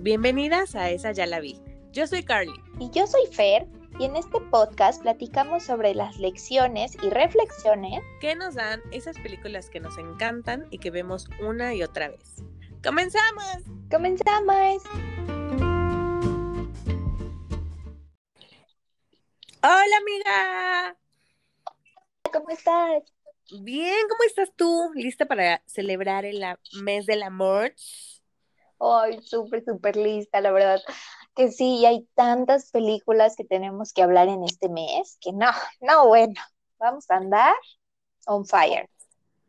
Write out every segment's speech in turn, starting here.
Bienvenidas a Esa Ya la vi. Yo soy Carly. Y yo soy Fer. Y en este podcast platicamos sobre las lecciones y reflexiones que nos dan esas películas que nos encantan y que vemos una y otra vez. ¡Comenzamos! ¡Comenzamos! Hola amiga. ¿Cómo estás? Bien, ¿cómo estás tú? ¿Lista para celebrar el mes del amor? Ay, súper, súper lista, la verdad. Que sí, hay tantas películas que tenemos que hablar en este mes que no, no, bueno, vamos a andar on fire.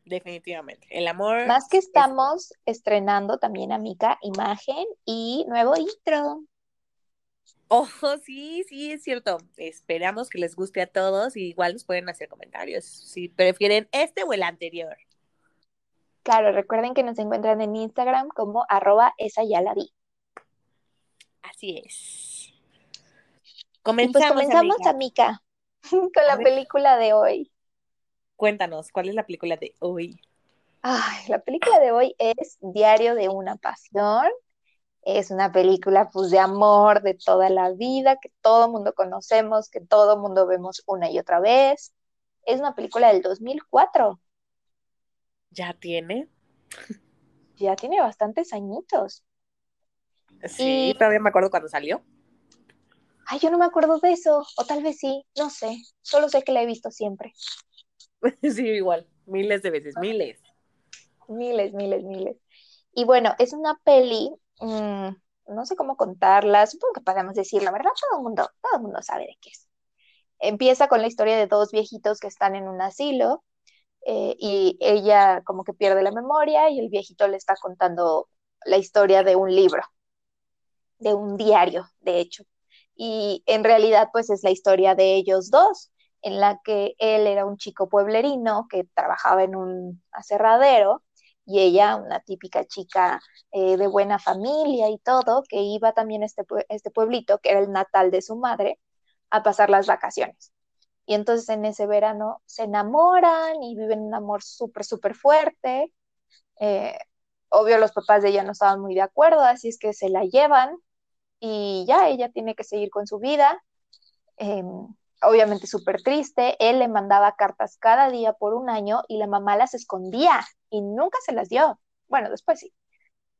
Definitivamente. El amor. Más que estamos estrenando también, Amica, imagen y nuevo intro. Oh, sí, sí, es cierto. Esperamos que les guste a todos y igual nos pueden hacer comentarios si prefieren este o el anterior. Claro, recuerden que nos encuentran en Instagram como arroba esa ya la vi. Así es. Pues comenzamos, comenzamos amiga, con la película de hoy. Cuéntanos, ¿cuál es la película de hoy? Ay, la película de hoy es Diario de una Pasión. Es una película pues de amor de toda la vida, que todo mundo conocemos, que todo mundo vemos una y otra vez. Es una película del 2004. ¿Ya tiene? Ya tiene bastantes añitos. Sí, todavía me acuerdo cuando salió. Ay, yo no me acuerdo de eso, o tal vez sí, no sé. Solo sé que la he visto siempre. sí, igual, miles de veces, miles. Miles, miles, miles. Y bueno, es una peli, mm, no sé cómo contarla, supongo que podemos decir la verdad, todo el mundo, todo el mundo sabe de qué es. Empieza con la historia de dos viejitos que están en un asilo eh, y ella como que pierde la memoria y el viejito le está contando la historia de un libro, de un diario, de hecho. Y en realidad pues es la historia de ellos dos, en la que él era un chico pueblerino que trabajaba en un aserradero y ella una típica chica eh, de buena familia y todo, que iba también a este, este pueblito, que era el natal de su madre, a pasar las vacaciones. Y entonces en ese verano se enamoran y viven un amor súper, súper fuerte. Eh, obvio los papás de ella no estaban muy de acuerdo, así es que se la llevan y ya ella tiene que seguir con su vida. Em, obviamente súper triste, él le mandaba cartas cada día por un año y la mamá las escondía y nunca se las dio. Bueno, después sí.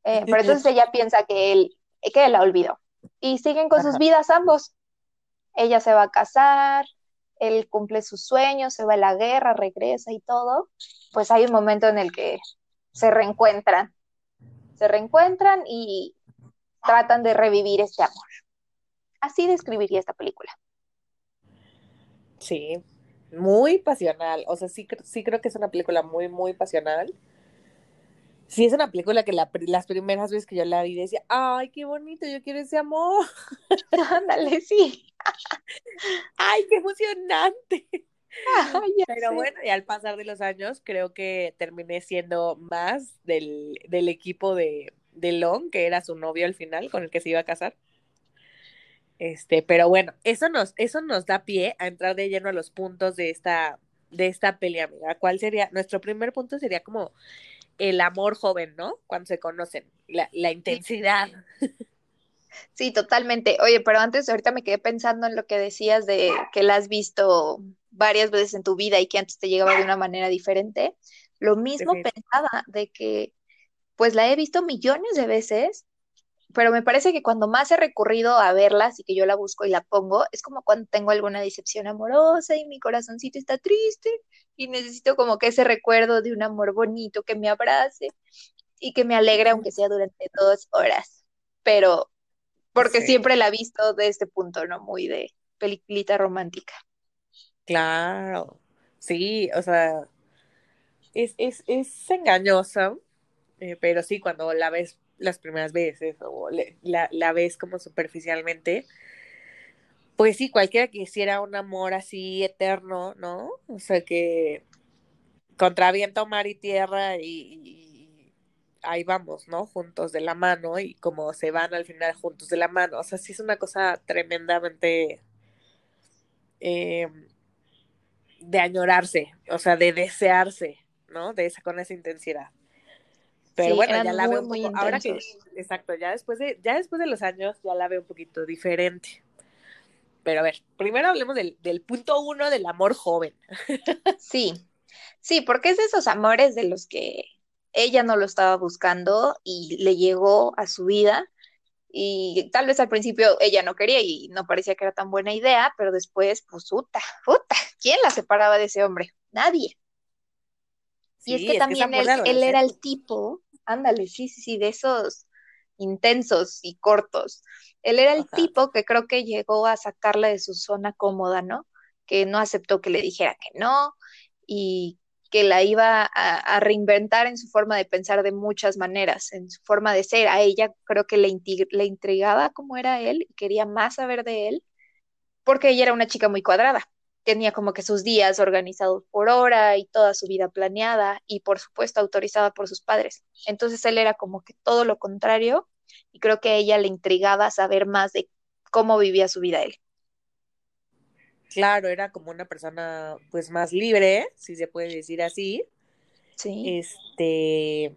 Eh, pero entonces ella piensa que él, que él la olvidó. Y siguen con sus vidas ambos. Ella se va a casar, él cumple sus sueños, se va a la guerra, regresa y todo, pues hay un momento en el que se reencuentran, se reencuentran y tratan de revivir este amor. Así describiría esta película. Sí, muy pasional, o sea, sí, sí creo que es una película muy, muy pasional. Sí, es una película que las primeras veces que yo la vi decía, ay, qué bonito, yo quiero ese amor. Ándale, sí. ¡Ay, qué emocionante! Pero bueno, y al pasar de los años, creo que terminé siendo más del, equipo de, de, Long, que era su novio al final, con el que se iba a casar. Este, pero bueno, eso nos, eso nos da pie a entrar de lleno a los puntos de esta, de esta pelea, amiga. ¿Cuál sería? Nuestro primer punto sería como el amor joven, ¿no? Cuando se conocen, la, la intensidad. Sí, totalmente. Oye, pero antes, ahorita me quedé pensando en lo que decías de que la has visto varias veces en tu vida y que antes te llegaba de una manera diferente. Lo mismo pensaba de que, pues la he visto millones de veces, pero me parece que cuando más he recurrido a verlas y que yo la busco y la pongo, es como cuando tengo alguna decepción amorosa y mi corazoncito está triste y necesito como que ese recuerdo de un amor bonito que me abrace y que me alegre aunque sea durante dos horas. Pero porque siempre la he visto de este punto, ¿no? Muy de peliculita romántica. Claro, sí, o sea, es, es, es engañosa, eh, pero sí, cuando la ves las primeras veces o la, la, ves como superficialmente, pues sí, cualquiera quisiera un amor así eterno, ¿no? O sea, que contra viento, mar y tierra y ahí vamos, ¿no? Juntos de la mano y como se van al final juntos de la mano. O sea, sí es una cosa tremendamente eh, de añorarse, o sea, de desearse, ¿no? De esa con esa intensidad. Pero bueno, ya la veo un poco, ahora que, exacto, ya después de, ya después de los años ya la veo un poquito diferente. Pero a ver, primero hablemos del, del punto uno del amor joven. Sí, sí, porque es de esos amores de los que ella no lo estaba buscando y le llegó a su vida. Y tal vez al principio ella no quería y no parecía que era tan buena idea, pero después, pues, puta, puta, ¿quién la separaba de ese hombre? Nadie. y es que también él, él era el tipo, ándale, sí, sí, sí, de esos intensos y cortos. Él era el tipo que creo que llegó a sacarla de su zona cómoda, ¿no? Que no aceptó que le dijera que no y que la iba a, reinventar en su forma de pensar de muchas maneras, en su forma de ser. A ella creo que le, le intrigaba cómo era él y quería más saber de él, porque ella era una chica muy cuadrada. Tenía como que sus días organizados por hora y toda su vida planeada y por supuesto autorizada por sus padres. Entonces él era como que todo lo contrario y creo que a ella le intrigaba saber más de cómo vivía su vida él. Claro, era como una persona pues más libre, si se puede decir así. Sí. Este,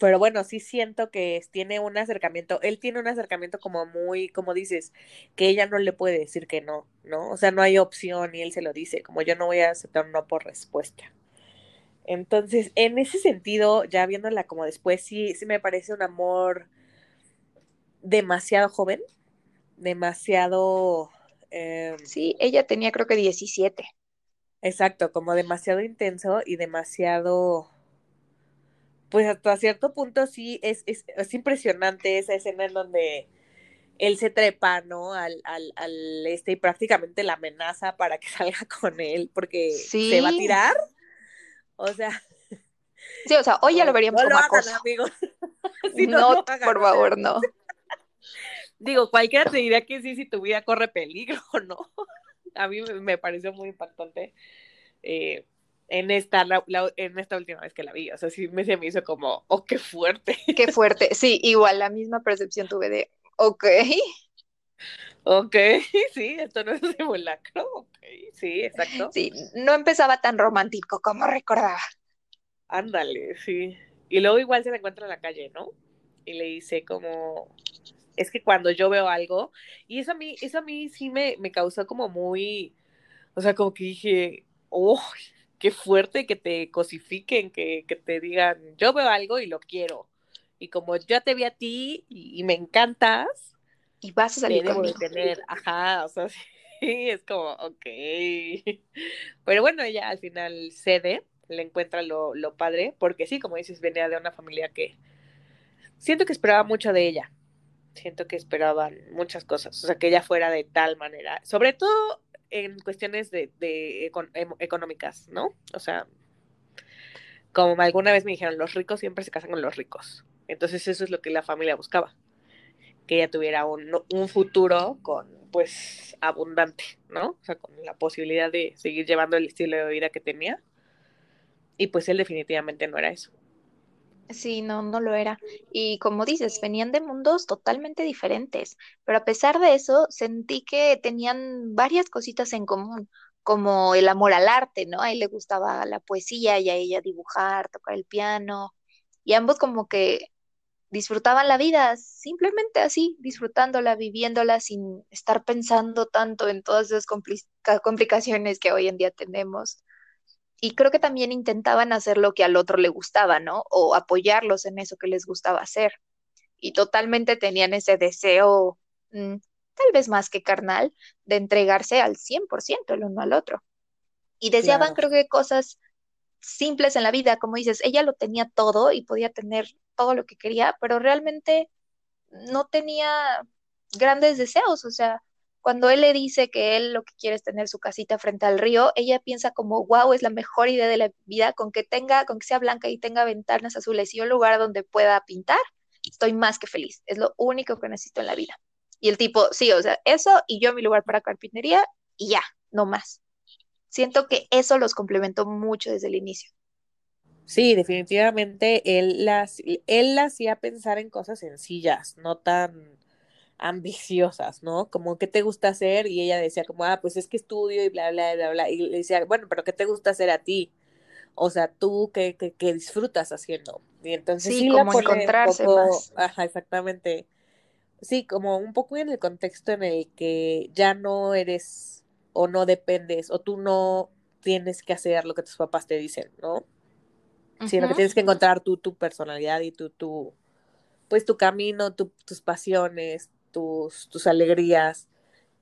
pero bueno, sí siento que tiene un acercamiento, él tiene un acercamiento como muy, como dices, que ella no le puede decir que no, ¿no? O sea, no hay opción y él se lo dice, como yo no voy a aceptar un no por respuesta. Entonces, en ese sentido, ya viéndola como después, sí, sí me parece un amor demasiado joven, demasiado Em, sí, ella tenía creo que 17. Exacto, como demasiado intenso y demasiado, pues hasta cierto punto sí, es, es, es impresionante esa escena en donde él se trepa, ¿no? Al, al, al, este y prácticamente la amenaza para que salga con él porque se va a tirar. O sea. Sí, o sea, hoy ya lo veríamos como acoso. amigos. no, por favor, no. Digo, cualquiera te diría que sí si tu vida corre peligro, ¿no? A mí me pareció muy impactante eh, en, esta, en esta última vez que la vi. O sea, sí me, se me hizo como, oh, qué fuerte. Qué fuerte. Sí, igual la misma percepción tuve de, ok. Ok, sí, esto no es un simulacro. Ok, sí, exacto. Sí, no empezaba tan romántico como recordaba. Ándale, sí. Y luego igual se la encuentra en la calle, ¿no? Y le dice como, es que cuando yo veo algo, y eso a mí, eso a mí sí me, me causó como muy, o sea, como que dije, oh, qué fuerte que te cosifiquen, que, que te digan, yo veo algo y lo quiero. Y como ya te vi a ti y, me encantas, y vas a salir debo de tener, ajá, o sea, sí, es como, ok. Pero bueno, ella al final cede, le encuentra lo, lo padre, porque sí, como dices, venía de una familia que siento que esperaba mucho de ella siento que esperaban muchas cosas, o sea, que ella fuera de tal manera, sobre todo en cuestiones de, em, económicas, ¿no? O sea, como alguna vez me dijeron, los ricos siempre se casan con los ricos. Entonces eso es lo que la familia buscaba, que ella tuviera un, un futuro con, pues, abundante, ¿no? O sea, con la posibilidad de seguir llevando el estilo de vida que tenía. Y pues él definitivamente no era eso. Sí, no, no lo era. Y como dices, venían de mundos totalmente diferentes, pero a pesar de eso, sentí que tenían varias cositas en común, como el amor al arte, ¿no? A él le gustaba la poesía y a ella dibujar, tocar el piano, y ambos como que disfrutaban la vida, simplemente así, disfrutándola, viviéndola sin estar pensando tanto en todas esas complicaciones que hoy en día tenemos y creo que también intentaban hacer lo que al otro le gustaba, ¿no? O apoyarlos en eso que les gustaba hacer. Y totalmente tenían ese deseo, mm, tal vez más que carnal, de entregarse al 100% el uno al otro. Y deseaban, creo que cosas simples en la vida, como dices, ella lo tenía todo y podía tener todo lo que quería, pero realmente no tenía grandes deseos, o sea, cuando él le dice que él lo que quiere es tener su casita frente al río, ella piensa como, wow, es la mejor idea de la vida, con que tenga, con que sea blanca y tenga ventanas azules y un lugar donde pueda pintar, estoy más que feliz. Es lo único que necesito en la vida. Y el tipo, sí, o sea, eso y yo mi lugar para carpintería y ya, no más. Siento que eso los complementó mucho desde el inicio. Sí, definitivamente él las, él la hacía pensar en cosas sencillas, no tan ambiciosas, ¿no? Como, ¿qué te gusta hacer? Y ella decía como, ah, pues es que estudio y bla, bla, bla, bla. Y le decía, bueno, pero ¿qué te gusta hacer a ti? O sea, tú, ¿qué, qué, disfrutas haciendo? Y entonces sí, como encontrarse más. Ajá, exactamente. Sí, como un poco en el contexto en el que ya no eres o no dependes o tú no tienes que hacer lo que tus papás te dicen, ¿no? Sino que tienes que encontrar tú tu personalidad y tu, tu pues tu camino, tus pasiones, tus, tus alegrías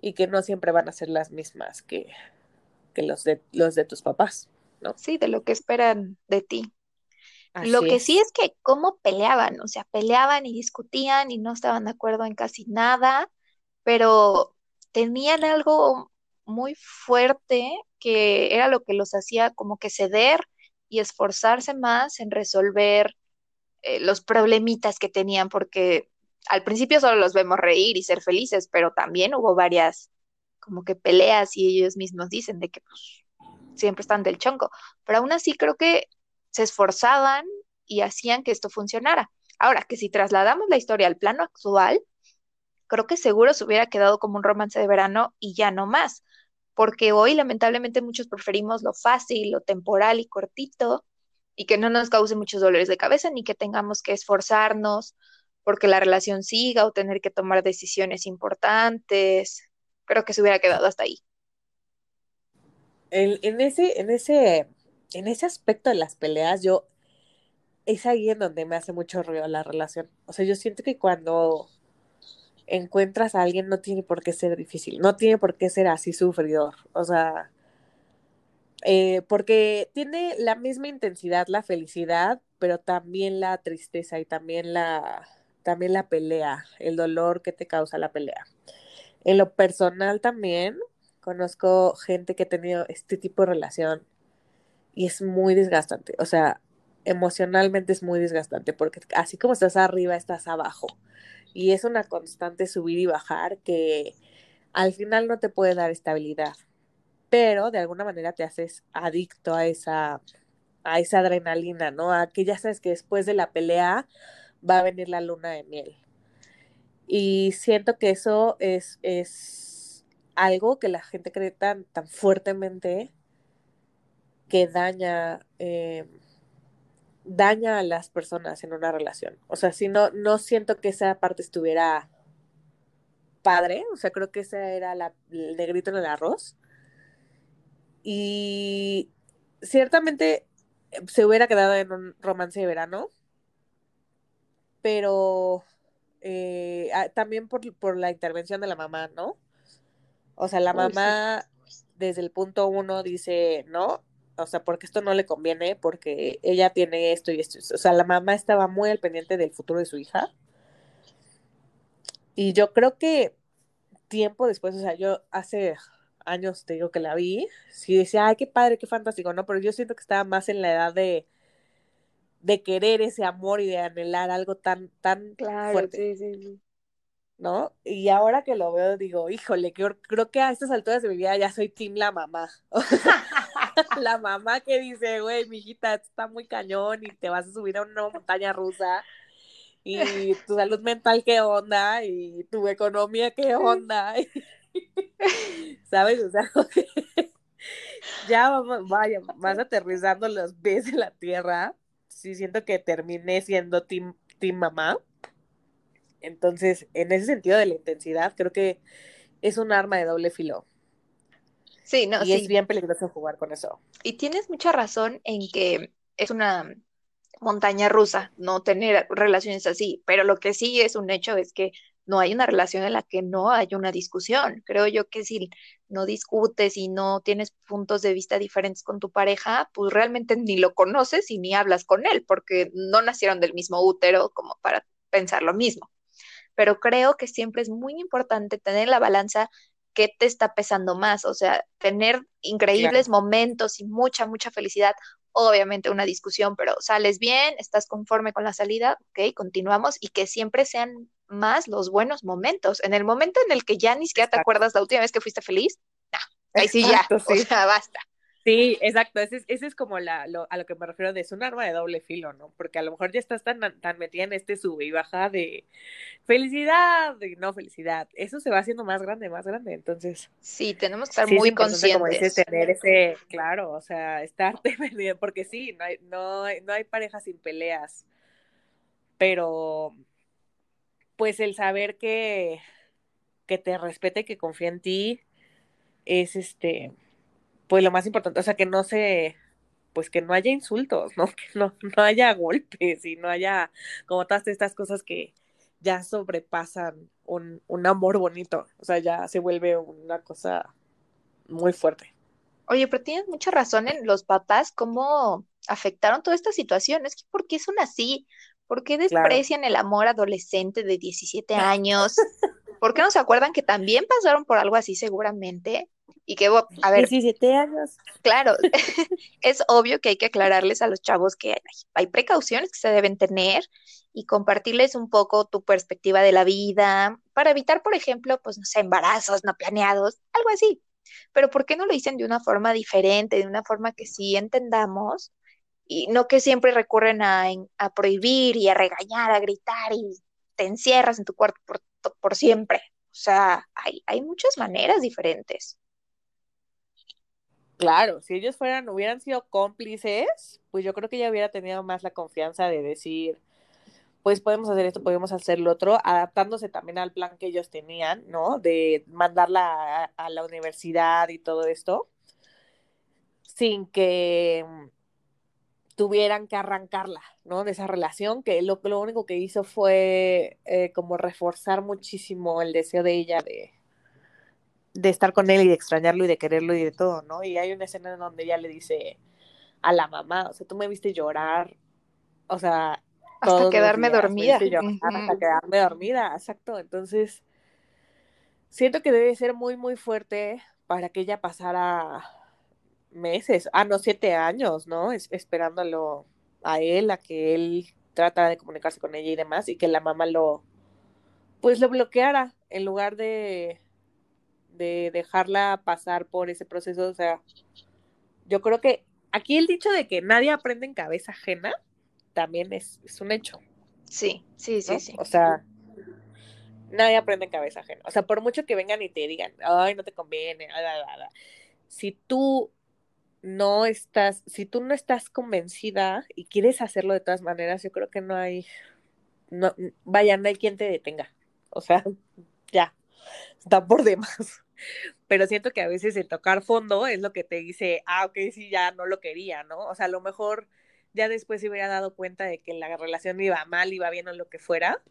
y que no siempre van a ser las mismas que, que los, de, los de tus papás, ¿no? Sí, de lo que esperan de ti. lo que sí es que cómo peleaban, o sea, peleaban y discutían y no estaban de acuerdo en casi nada, pero tenían algo muy fuerte que era lo que los hacía como que ceder y esforzarse más en resolver eh, los problemitas que tenían, porque al principio solo los vemos reír y ser felices, pero también hubo varias como que peleas y ellos mismos dicen de que pues, siempre están del chonco, pero aún así creo que se esforzaban y hacían que esto funcionara. Ahora, que si trasladamos la historia al plano actual, creo que seguro se hubiera quedado como un romance de verano y ya no más, porque hoy lamentablemente muchos preferimos lo fácil, lo temporal y cortito, y que no nos cause muchos dolores de cabeza, ni que tengamos que esforzarnos porque la relación siga o tener que tomar decisiones importantes. Creo que se hubiera quedado hasta ahí. En, ese, en ese, en ese aspecto de las peleas, yo es ahí en donde me hace mucho ruido la relación. O sea, yo siento que cuando encuentras a alguien no tiene por qué ser difícil, no tiene por qué ser así sufridor, o sea, eh, porque tiene la misma intensidad la felicidad, pero también la tristeza y también la, también la pelea, el dolor que te causa la pelea. En lo personal también conozco gente que ha tenido este tipo de relación y es muy desgastante, o sea, emocionalmente es muy desgastante porque así como estás arriba, estás abajo y es una constante subir y bajar que al final no te puede dar estabilidad, pero de alguna manera te haces adicto a esa, a esa adrenalina, ¿no? A que ya sabes que después de la pelea va a venir la luna de miel. Y siento que eso es, es algo que la gente cree tan, tan fuertemente que daña eh, daña a las personas en una relación. O sea, si no, no siento que esa parte estuviera padre, o sea, creo que ese era la, el negrito en el arroz. Y ciertamente eh, se hubiera quedado en un romance de verano, pero eh, ah, también por, por, la intervención de la mamá, ¿no? O sea, la mamá desde el punto uno dice, no, o sea, porque esto no le conviene, porque ella tiene esto y esto. O sea, la mamá estaba muy al pendiente del futuro de su hija. Y yo creo que tiempo después, o sea, yo hace años te digo que la vi, sí decía, ay, qué padre, qué fantástico, ¿no? Pero yo siento que estaba más en la edad de, de querer ese amor y de anhelar algo tan, tan claro, fuerte. Sí, sí, sí. ¿no? Y ahora que lo veo, digo, híjole, creo, creo que a estas alturas de mi vida ya soy team la mamá. la mamá que dice, güey, mi hijita, está muy cañón y te vas a subir a una montaña rusa. Y tu salud mental, ¿qué onda? Y tu economía, ¿qué onda? ¿Sabes? O sea, ya vamos, vaya, vas aterrizando los pies en la tierra. Sí, siento que terminé siendo team, team mamá entonces, en ese sentido de la intensidad, creo que es un arma de doble filo. Sí, no, y es bien peligroso jugar con eso. Y tienes mucha razón en que es una montaña rusa no tener relaciones así, pero lo que sí es un hecho es que no hay una relación en la que no haya una discusión. Creo yo que si no discutes y no tienes puntos de vista diferentes con tu pareja, pues realmente ni lo conoces y ni hablas con él, porque no nacieron del mismo útero como para pensar lo mismo pero creo que siempre es muy importante tener la balanza qué te está pesando más, o sea, tener increíbles momentos y mucha, mucha felicidad, obviamente una discusión, pero sales bien, estás conforme con la salida, ok, continuamos y que siempre sean más los buenos momentos. En el momento en el que ya ni siquiera te acuerdas la última vez que fuiste feliz, no, ahí sí ya, o sea, basta. Sí, exacto, ese, ese es como la, lo, a lo que me refiero de es un arma de doble filo, ¿no? Porque a lo mejor ya estás tan, tan metida en este sube y baja de felicidad y no felicidad. Eso se va haciendo más grande, más grande, entonces. Sí, tenemos que estar muy conscientes. Como dices, tener ese, claro, o sea, estarte porque sí, no hay, no, no hay parejas sin peleas. pero pues el saber que, que te respete, que confía en ti, es este, pues lo más importante, o sea, que no se, pues que no haya insultos, ¿no? Que no, no haya golpes y no haya como todas estas cosas que ya sobrepasan un, un amor bonito, o sea, ya se vuelve una cosa muy fuerte. Oye, pero tienes mucha razón en los papás, cómo afectaron toda esta situación. Es que, ¿por qué son así? ¿Por qué desprecian el amor adolescente de 17 años? ¿Por qué no se acuerdan que también pasaron por algo así seguramente? Y que, a ver. 17 años. Claro, es obvio que hay que aclararles a los chavos que hay, hay, precauciones que se deben tener y compartirles un poco tu perspectiva de la vida para evitar, por ejemplo, pues, no sé, embarazos no planeados, algo así. Pero ¿por qué no lo dicen de una forma diferente, de una forma que sí entendamos y no que siempre recurren a, a prohibir y a regañar, a gritar y te encierras en tu cuarto por, por siempre? O sea, hay, hay muchas maneras diferentes. Claro, si ellos fueran, hubieran sido cómplices, pues yo creo que ella hubiera tenido más la confianza de decir, pues podemos hacer esto, podemos hacer lo otro, adaptándose también al plan que ellos tenían, ¿no? De mandarla a, la universidad y todo esto, sin que tuvieran que arrancarla, ¿no? De esa relación, que lo, lo único que hizo fue eh, como reforzar muchísimo el deseo de ella de, de estar con él y de extrañarlo y de quererlo y de todo, ¿no? Y hay una escena en donde ella le dice a la mamá, o sea, tú me viste llorar, o sea, hasta quedarme dormida. Hasta quedarme dormida, exacto. Entonces, siento que debe ser muy, muy fuerte para que ella pasara meses, ah, no, siete años, ¿no? Es, esperándolo a él, a que él trata de comunicarse con ella y demás, y que la mamá lo, pues lo bloqueara en lugar de, de dejarla pasar por ese proceso. O sea, yo creo que aquí el dicho de que nadie aprende en cabeza ajena también es, un hecho. Sí, sí, sí, sí. O sea, nadie aprende en cabeza ajena. O sea, por mucho que vengan y te digan, ay, no te conviene, si tú no estás, si tú no estás convencida y quieres hacerlo de todas maneras, yo creo que no hay, no, vaya, no hay quien te detenga. O sea, ya, está por demás. Pero siento que a veces el tocar fondo es lo que te dice, ah, ok, sí, ya no lo quería, ¿no? O sea, a lo mejor ya después se hubiera dado cuenta de que la relación iba mal, iba bien o lo que fuera,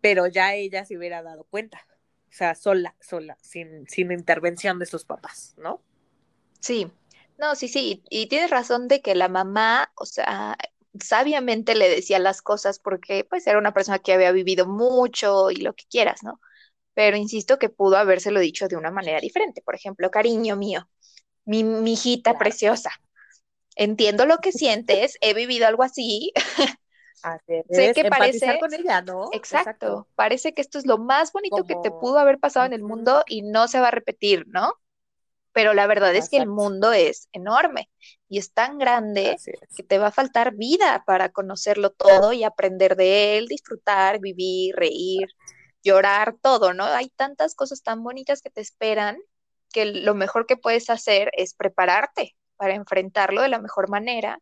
pero ya ella se hubiera dado cuenta, o sea, sola, sola, sin, sin intervención de sus papás, ¿no? Sí, no, sí, sí, y tienes razón de que la mamá, o sea, sabiamente le decía las cosas porque pues era una persona que había vivido mucho y lo que quieras, ¿no? Pero insisto que pudo habérselo dicho de una manera diferente. Por ejemplo, cariño mío, mi, mi hijita preciosa, entiendo lo que sientes, he vivido algo así. sé que parece con ella, ¿no? Exacto, parece que esto es lo más bonito que te pudo haber pasado en el mundo y no se va a repetir, ¿no? Pero la verdad es que el mundo es enorme y es tan grande que te va a faltar vida para conocerlo todo y aprender de él, disfrutar, vivir, reír, llorar, todo, ¿no? Hay tantas cosas tan bonitas que te esperan que lo mejor que puedes hacer es prepararte para enfrentarlo de la mejor manera.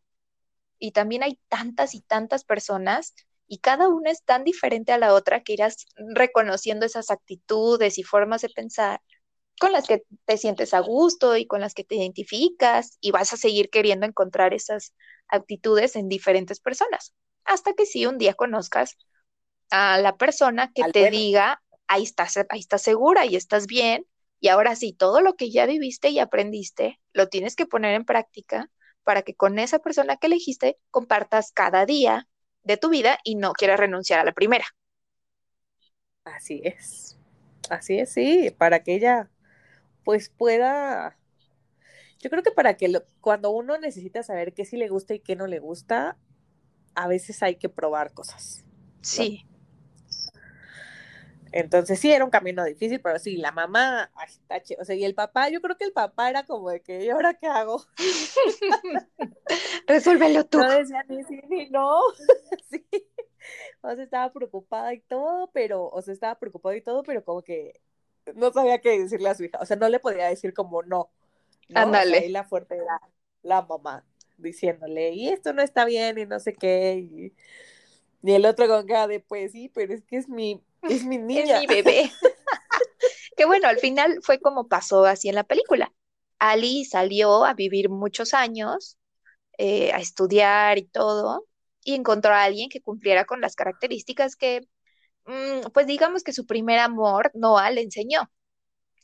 Y también hay tantas y tantas personas y cada una es tan diferente a la otra que irás reconociendo esas actitudes y formas de pensar con las que te sientes a gusto y con las que te identificas y vas a seguir queriendo encontrar esas actitudes en diferentes personas, hasta que sí un día conozcas a la persona que te diga, ahí estás, ahí estás segura y estás bien y ahora sí, todo lo que ya viviste y aprendiste, lo tienes que poner en práctica para que con esa persona que elegiste compartas cada día de tu vida y no quieras renunciar a la primera. Así es. Así es, sí, para que ella pues pueda yo creo que para que cuando uno necesita saber qué sí le gusta y qué no le gusta, a veces hay que probar cosas. Sí, entonces sí, era un camino difícil, pero sí, la mamá, ay, o sea, y el papá, yo creo que el papá era como de que, ¿y ahora qué hago? Resuélvelo tú. No decía ni sí ni no, sí, o sea, estaba preocupada y todo, pero, o sea, estaba preocupada y todo, pero como que no sabía qué decirle a su hija, o sea, no le podía decir como no. Ándale. la fuerte era la mamá, diciéndole, y esto no está bien, y no sé qué, y Y el otro con cara de, pues sí, pero es que es mi, es mi niña. Es mi bebé. que bueno, al final fue como pasó así en la película. Ali salió a vivir muchos años, eh, a estudiar y todo, y encontró a alguien que cumpliera con las características que, mm, pues digamos que su primer amor, Noah, le enseñó.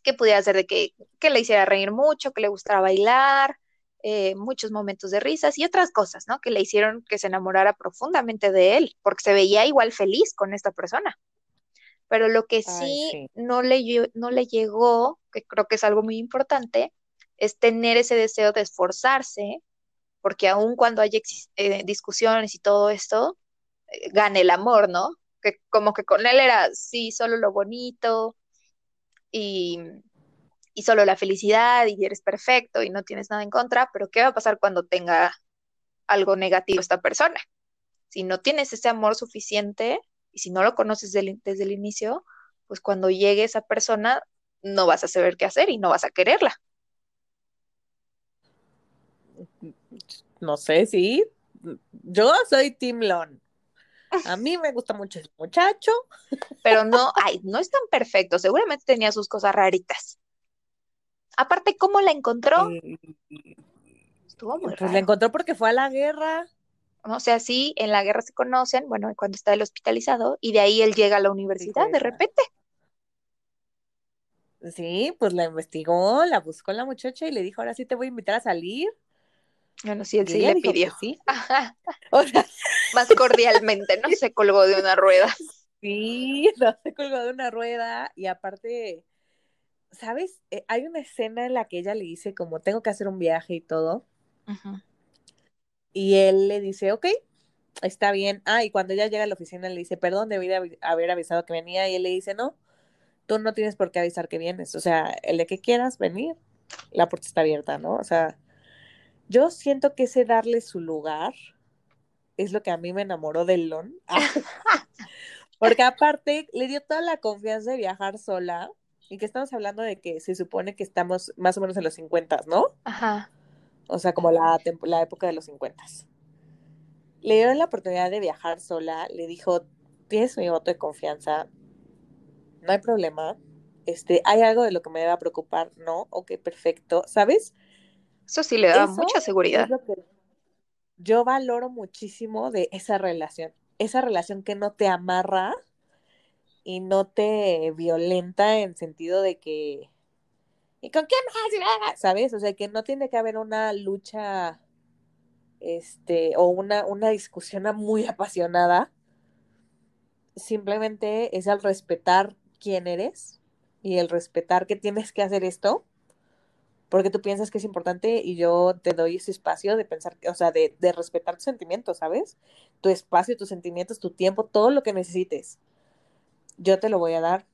Que pudiera ser de que, que le hiciera reír mucho, que le gustara bailar, eh, muchos momentos de risas y otras cosas, ¿no? Que le hicieron que se enamorara profundamente de él, porque se veía igual feliz con esta persona. Pero lo que sí, No, le, no le llegó, que creo que es algo muy importante, es tener ese deseo de esforzarse, porque aun cuando haya eh, discusiones y todo esto, eh, gane el amor, ¿no? Que como que con él era, sí, solo lo bonito y, y solo la felicidad y eres perfecto y no tienes nada en contra, pero ¿qué va a pasar cuando tenga algo negativo esta persona? Si no tienes ese amor suficiente y si no lo conoces desde el inicio, pues cuando llegue esa persona no vas a saber qué hacer y no vas a quererla. no sé, sí. Yo soy Tim Lon. A mí me gusta mucho ese muchacho. Pero no, ay, no es tan perfecto. Seguramente tenía sus cosas raritas. Aparte, ¿cómo la encontró? Eh, Estuvo muy Pues la encontró porque fue a la guerra. O sea, sí, en la guerra se conocen, bueno, cuando está el hospitalizado, y de ahí él llega a la universidad de repente. Sí, pues la investigó, la buscó la muchacha y le dijo, ahora sí te voy a invitar a salir. Bueno, sí, él sí le pidió. Sí. Más cordialmente, ¿no? Se colgó de una rueda. Sí, no se colgó de una rueda y aparte, ¿sabes? Eh, hay una escena en la que ella le dice como tengo que hacer un viaje y todo. Y él le dice, ok, está bien. Ah, y cuando ella llega a la oficina le dice, perdón, debí haber avisado que venía. Y él le dice, no, tú no tienes por qué avisar que vienes. O sea, el de que quieras venir, la puerta está abierta, ¿no? O sea, yo siento que ese darle su lugar es lo que a mí me enamoró del Lon. Porque aparte le dio toda la confianza de viajar sola y que estamos hablando de que se supone que estamos más o menos en los 50, ¿no? Ajá. O sea, como la, la época de los 50. Le dio la oportunidad de viajar sola, le dijo, tienes mi voto de confianza, no hay problema, este, ¿hay algo de lo que me deba preocupar? No, ok, perfecto, ¿sabes? Eso sí le da mucha seguridad. yo valoro muchísimo de esa relación, esa relación que no te amarra y no te violenta en sentido de que ¿y con quién vas? ¿Sabes? O sea, que no tiene que haber una lucha este o una, una discusión muy apasionada. Simplemente es el respetar quién eres y el respetar que tienes que hacer esto porque tú piensas que es importante y yo te doy ese espacio de pensar, o sea, de, de respetar tus sentimientos, ¿sabes? Tu espacio, tus sentimientos, tu tiempo, todo lo que necesites. Yo te lo voy a dar,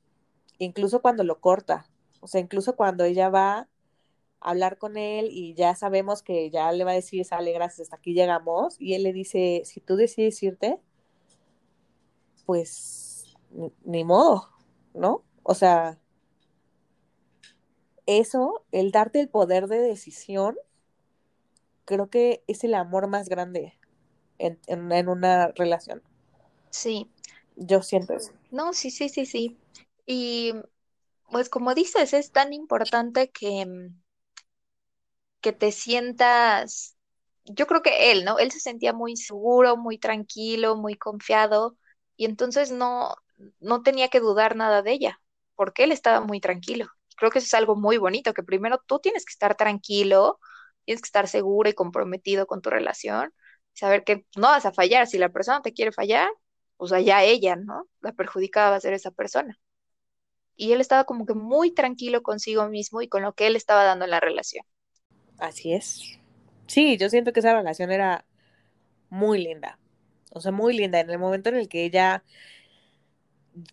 incluso cuando lo corta, o sea, incluso cuando ella va a hablar con él y ya sabemos que ya le va a decir, sale, gracias, hasta aquí llegamos, y él le dice, si tú decides irte, pues ni modo, ¿no? O sea, eso, el darte el poder de decisión, creo que es el amor más grande en, una relación. Sí. Yo siento eso. No, sí, sí, sí, sí. Y pues como dices, es tan importante que, que te sientas, yo creo que él, ¿no? Él se sentía muy seguro, muy tranquilo, muy confiado, y entonces no, no tenía que dudar nada de ella, porque él estaba muy tranquilo creo que eso es algo muy bonito, que primero tú tienes que estar tranquilo, tienes que estar seguro y comprometido con tu relación, saber que no vas a fallar, si la persona te quiere fallar, pues allá ella, ¿no? La perjudicada va a ser esa persona. Y él estaba como que muy tranquilo consigo mismo y con lo que él estaba dando en la relación. Así es. Sí, yo siento que esa relación era muy linda. O sea, muy linda. En el momento en el que ella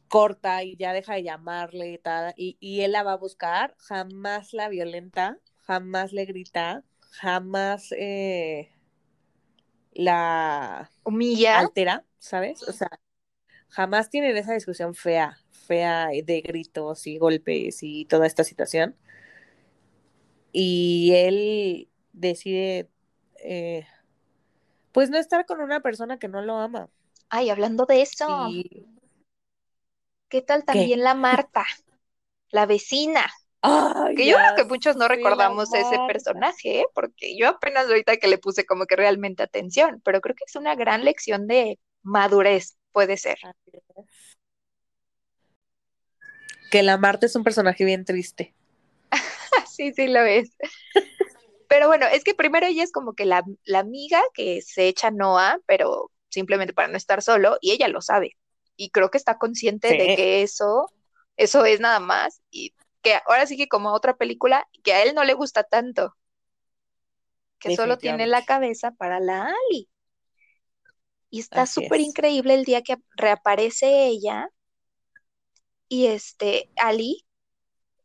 corta y ya deja de llamarle y tal, y, él la va a buscar, jamás la violenta, jamás le grita, jamás eh, la humilla, altera, ¿sabes? O sea, jamás tienen esa discusión fea, fea de gritos y golpes y toda esta situación. Y él decide, eh, pues no estar con una persona que no lo ama. Ay, hablando de eso, Y ¿qué tal ¿qué? también la Marta, la vecina? Que yo creo que muchos no recordamos ese personaje, ¿eh? Porque yo apenas ahorita que le puse como que realmente atención, pero creo que es una gran lección de madurez, puede ser. Así es. Que la Marta es un personaje bien triste. Sí, sí lo es. Pero bueno, es que primero ella es como que la, la amiga que se echa Noah, pero simplemente para no estar solo, y ella lo sabe. Y creo que está consciente de que eso, eso es nada más, y que ahora sí que como otra película, que a él no le gusta tanto, que solo tiene la cabeza para la Ali. Y está súper es. increíble el día que reaparece ella y este Ali,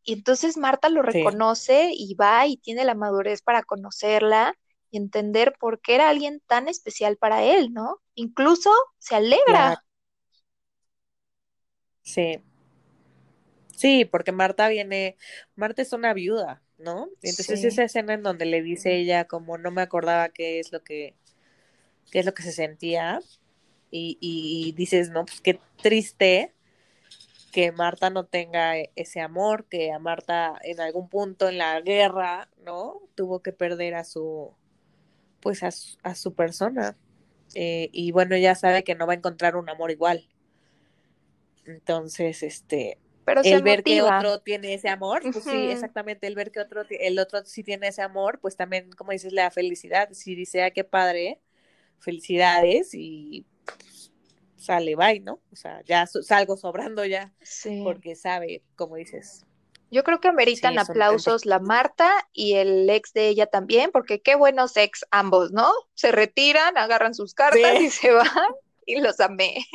y entonces Marta lo Sí. reconoce y va y tiene la madurez para conocerla y entender por qué era alguien tan especial para él, ¿no? Incluso se alegra. Sí. Sí, porque Marta viene, Marta es una viuda, ¿no? Y entonces Sí, esa escena en donde le dice ella como no me acordaba qué es lo que, qué es lo que se sentía, y, y dices, no, pues qué triste que Marta no tenga e- ese amor, que a Marta en algún punto en la guerra, ¿no? Tuvo que perder a su, pues a su, a su persona. Eh, y bueno, ya sabe que no va a encontrar un amor igual. Entonces, este, pero el ver que otro tiene ese amor, pues sí, exactamente, el ver que otro, el otro sí tiene ese amor, pues también, como dices, le da felicidad. Si dice, ah, qué padre, felicidades y pues, sale, bye, ¿no? O sea, ya salgo sobrando ya, Sí. porque sabe, como dices, Yo creo que ameritan aplausos la Marta y el ex de ella también, porque qué buenos ex ambos, ¿no? Se retiran, agarran sus cartas y se van y los amé.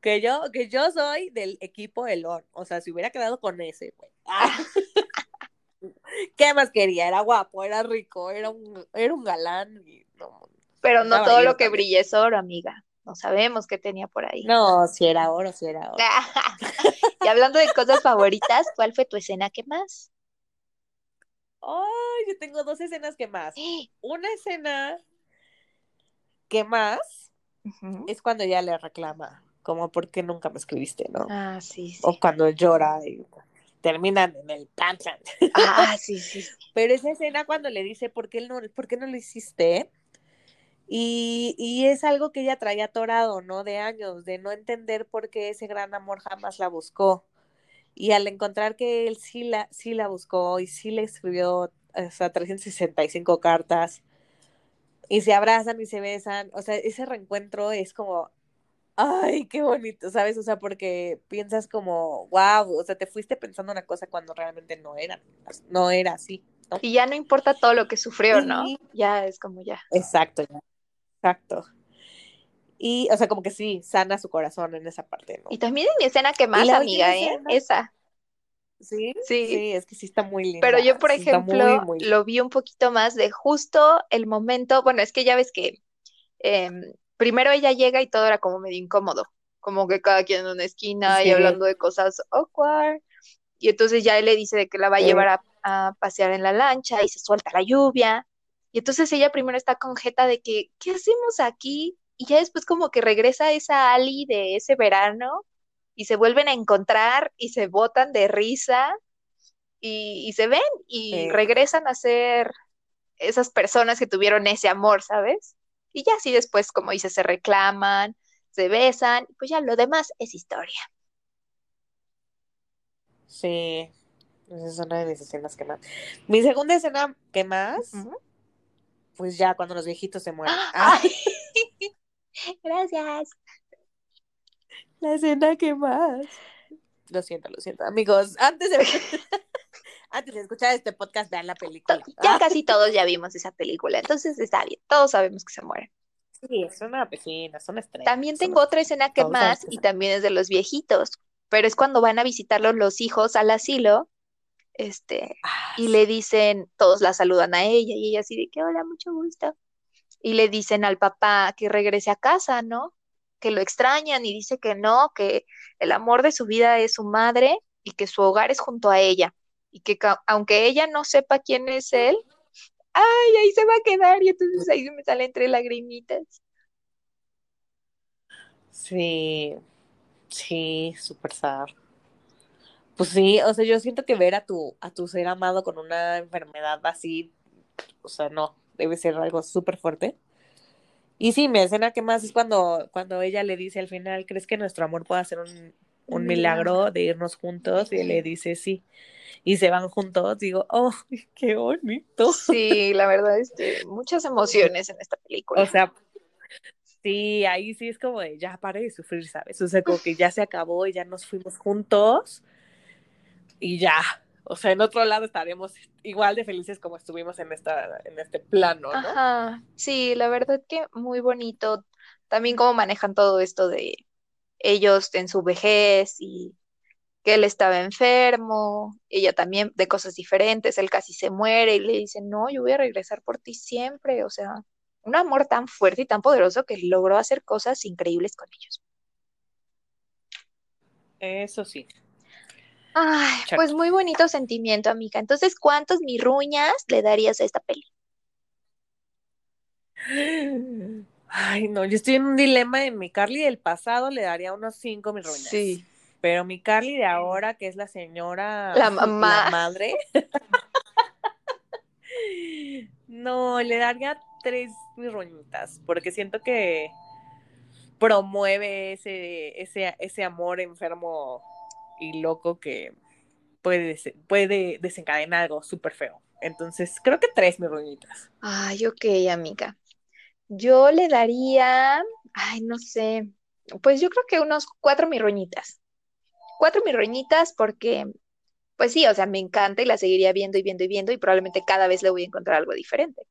que yo, que yo soy del equipo Elon, o sea, si hubiera quedado con ese, güey. Ah, ¿qué más quería? Era guapo, era rico, era un, era un galán y no, Pero no todo lo que también. brilla es oro, amiga. No sabemos qué tenía por ahí. No, si era oro, si era oro. Y hablando de cosas favoritas, ¿cuál fue tu escena que más? Ay, yo tengo dos escenas que más. Una escena que más es cuando ella le reclama, como, ¿por qué nunca me escribiste, no? Ah, sí, O sí. cuando llora y terminan en el plan. Ah, sí, sí, sí. Pero esa escena cuando le dice, ¿por qué no, por qué no lo hiciste? Y, y es algo que ella traía atorado, ¿no? De años, de no entender por qué ese gran amor jamás la buscó. Y al encontrar que él sí la, sí la buscó y sí le escribió hasta 365 cartas y se abrazan y se besan, o sea, ese reencuentro es como, ay, qué bonito, ¿sabes? O sea, porque piensas como, wow, o sea, te fuiste pensando una cosa cuando realmente no era, no era así, ¿no? Y ya no importa todo lo que sufrió, ¿no? Ya es como ya. exacto, ya, exacto. Y, o sea, como que sí, sana su corazón en esa parte, Y ¿no? también en mi escena que Y más, amiga, ¿eh? escena, Esa, sí, sí. sí, es que sí está muy Pero yo, linda, por sí está muy, ejemplo, muy linda. lo vi un poquito más de justo el momento, bueno, es que ya ves que em, primero ella llega y todo era como medio incómodo, como que cada quien en una esquina y hablando de cosas awkward. Y entonces ya él le dice de que la va a llevar a pasear en la lancha y se suelta la lluvia. Y entonces ella primero está con jeta de que, ¿qué hacemos aquí? Y ya después como que regresa esa Ali de ese verano y se vuelven a encontrar y se botan de risa y, y se ven y sí, regresan a ser esas personas que tuvieron ese amor, ¿sabes? Y ya así después, como dice, se reclaman, se besan, pues ya lo demás es historia. sí. Esa es una de mis escenas que más. Mi segunda escena que más. Pues ya cuando los viejitos se mueren. Ah, ¡Ay! Gracias. la escena que más. Lo siento, lo siento. Amigos, antes de, antes de escuchar este podcast, vean la película. Ya Ah, casi todos ya vimos esa película, entonces está bien, todos sabemos que se mueren. sí, es una piscina, es una estrella. También tengo otra escena que más y también es de los viejitos, pero es cuando van a visitarlos los hijos al asilo, este, Ah, y le dicen, todos la saludan a ella y ella así de que hola, mucho gusto. Y le dicen al papá que regrese a casa, ¿no? Que lo extrañan y dice que no, que el amor de su vida es su madre y que su hogar es junto a ella y que aunque ella no sepa quién es él, ay, ahí se va a quedar y entonces ahí se me sale entre lagrimitas. Sí, sí, súper sad. Pues sí, o sea, yo siento que ver a tu, a tu ser amado con una enfermedad así, o sea, no, debe ser algo súper fuerte. Y sí, mi escena que más es cuando, cuando ella le dice al final, ¿crees que nuestro amor pueda ser un, un milagro de irnos juntos? Y él le dice sí. Y se van juntos, digo, oh, qué bonito. Sí, la verdad es que muchas emociones en esta película. O sea, sí, ahí sí es como de ya pare de sufrir, ¿sabes? O sea, como que ya se acabó y ya nos fuimos juntos y ya. O sea, en otro lado estaremos igual de felices como estuvimos en, esta, en este plano, ¿no? Ajá, sí, la verdad que muy bonito. También cómo manejan todo esto de ellos en su vejez y que él estaba enfermo, ella también de cosas diferentes, él casi se muere y le dice, no, yo voy a regresar por ti siempre. O sea, un amor tan fuerte y tan poderoso que logró hacer cosas increíbles con ellos. Eso sí. Ay, pues muy bonito sentimiento, amiga. Entonces, ¿cuántos mirruñas le darías a esta peli? Ay, no, yo estoy en un dilema en mi Carly del pasado le daría unos cinco mirruñas. Sí. Pero mi Carly de ahora, que es la señora, La mamá. la madre, no, le daría tres mirruñitas, porque siento que promueve ese, ese, ese amor enfermo y loco que puede, puede desencadenar algo súper feo. Entonces, creo que tres mirruñitas. Ay, ok, amiga. Yo le daría, ay, no sé, pues yo creo que unos cuatro mirruñitas. Cuatro mirruñitas porque, pues sí, o sea, me encanta y la seguiría viendo y viendo y viendo y probablemente cada vez le voy a encontrar algo diferente.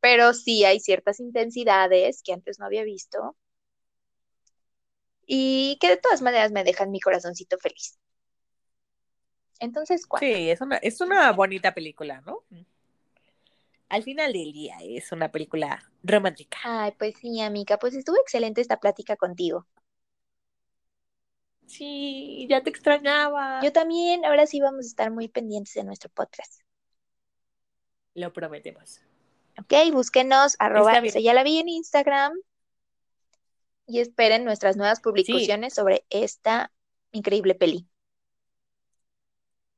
Pero sí hay ciertas intensidades que antes no había visto y que de todas maneras me dejan mi corazoncito feliz. Entonces, cuatro. Sí, es una, es una bonita película, ¿no? Al final del día es una película romántica. Ay, pues sí, amiga, pues estuvo excelente esta plática contigo. Sí, ya te extrañaba. Yo también, ahora sí vamos a estar muy pendientes de nuestro podcast. Lo prometemos. Ok, búsquenos, arroba ya la vi en Instagram y esperen nuestras nuevas publicaciones sobre esta increíble peli.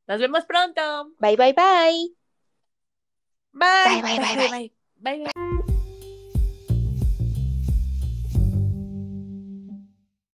Nos vemos pronto. Bye, bye, bye. Bye. Bye, bye, bye, bye. Bye, bye.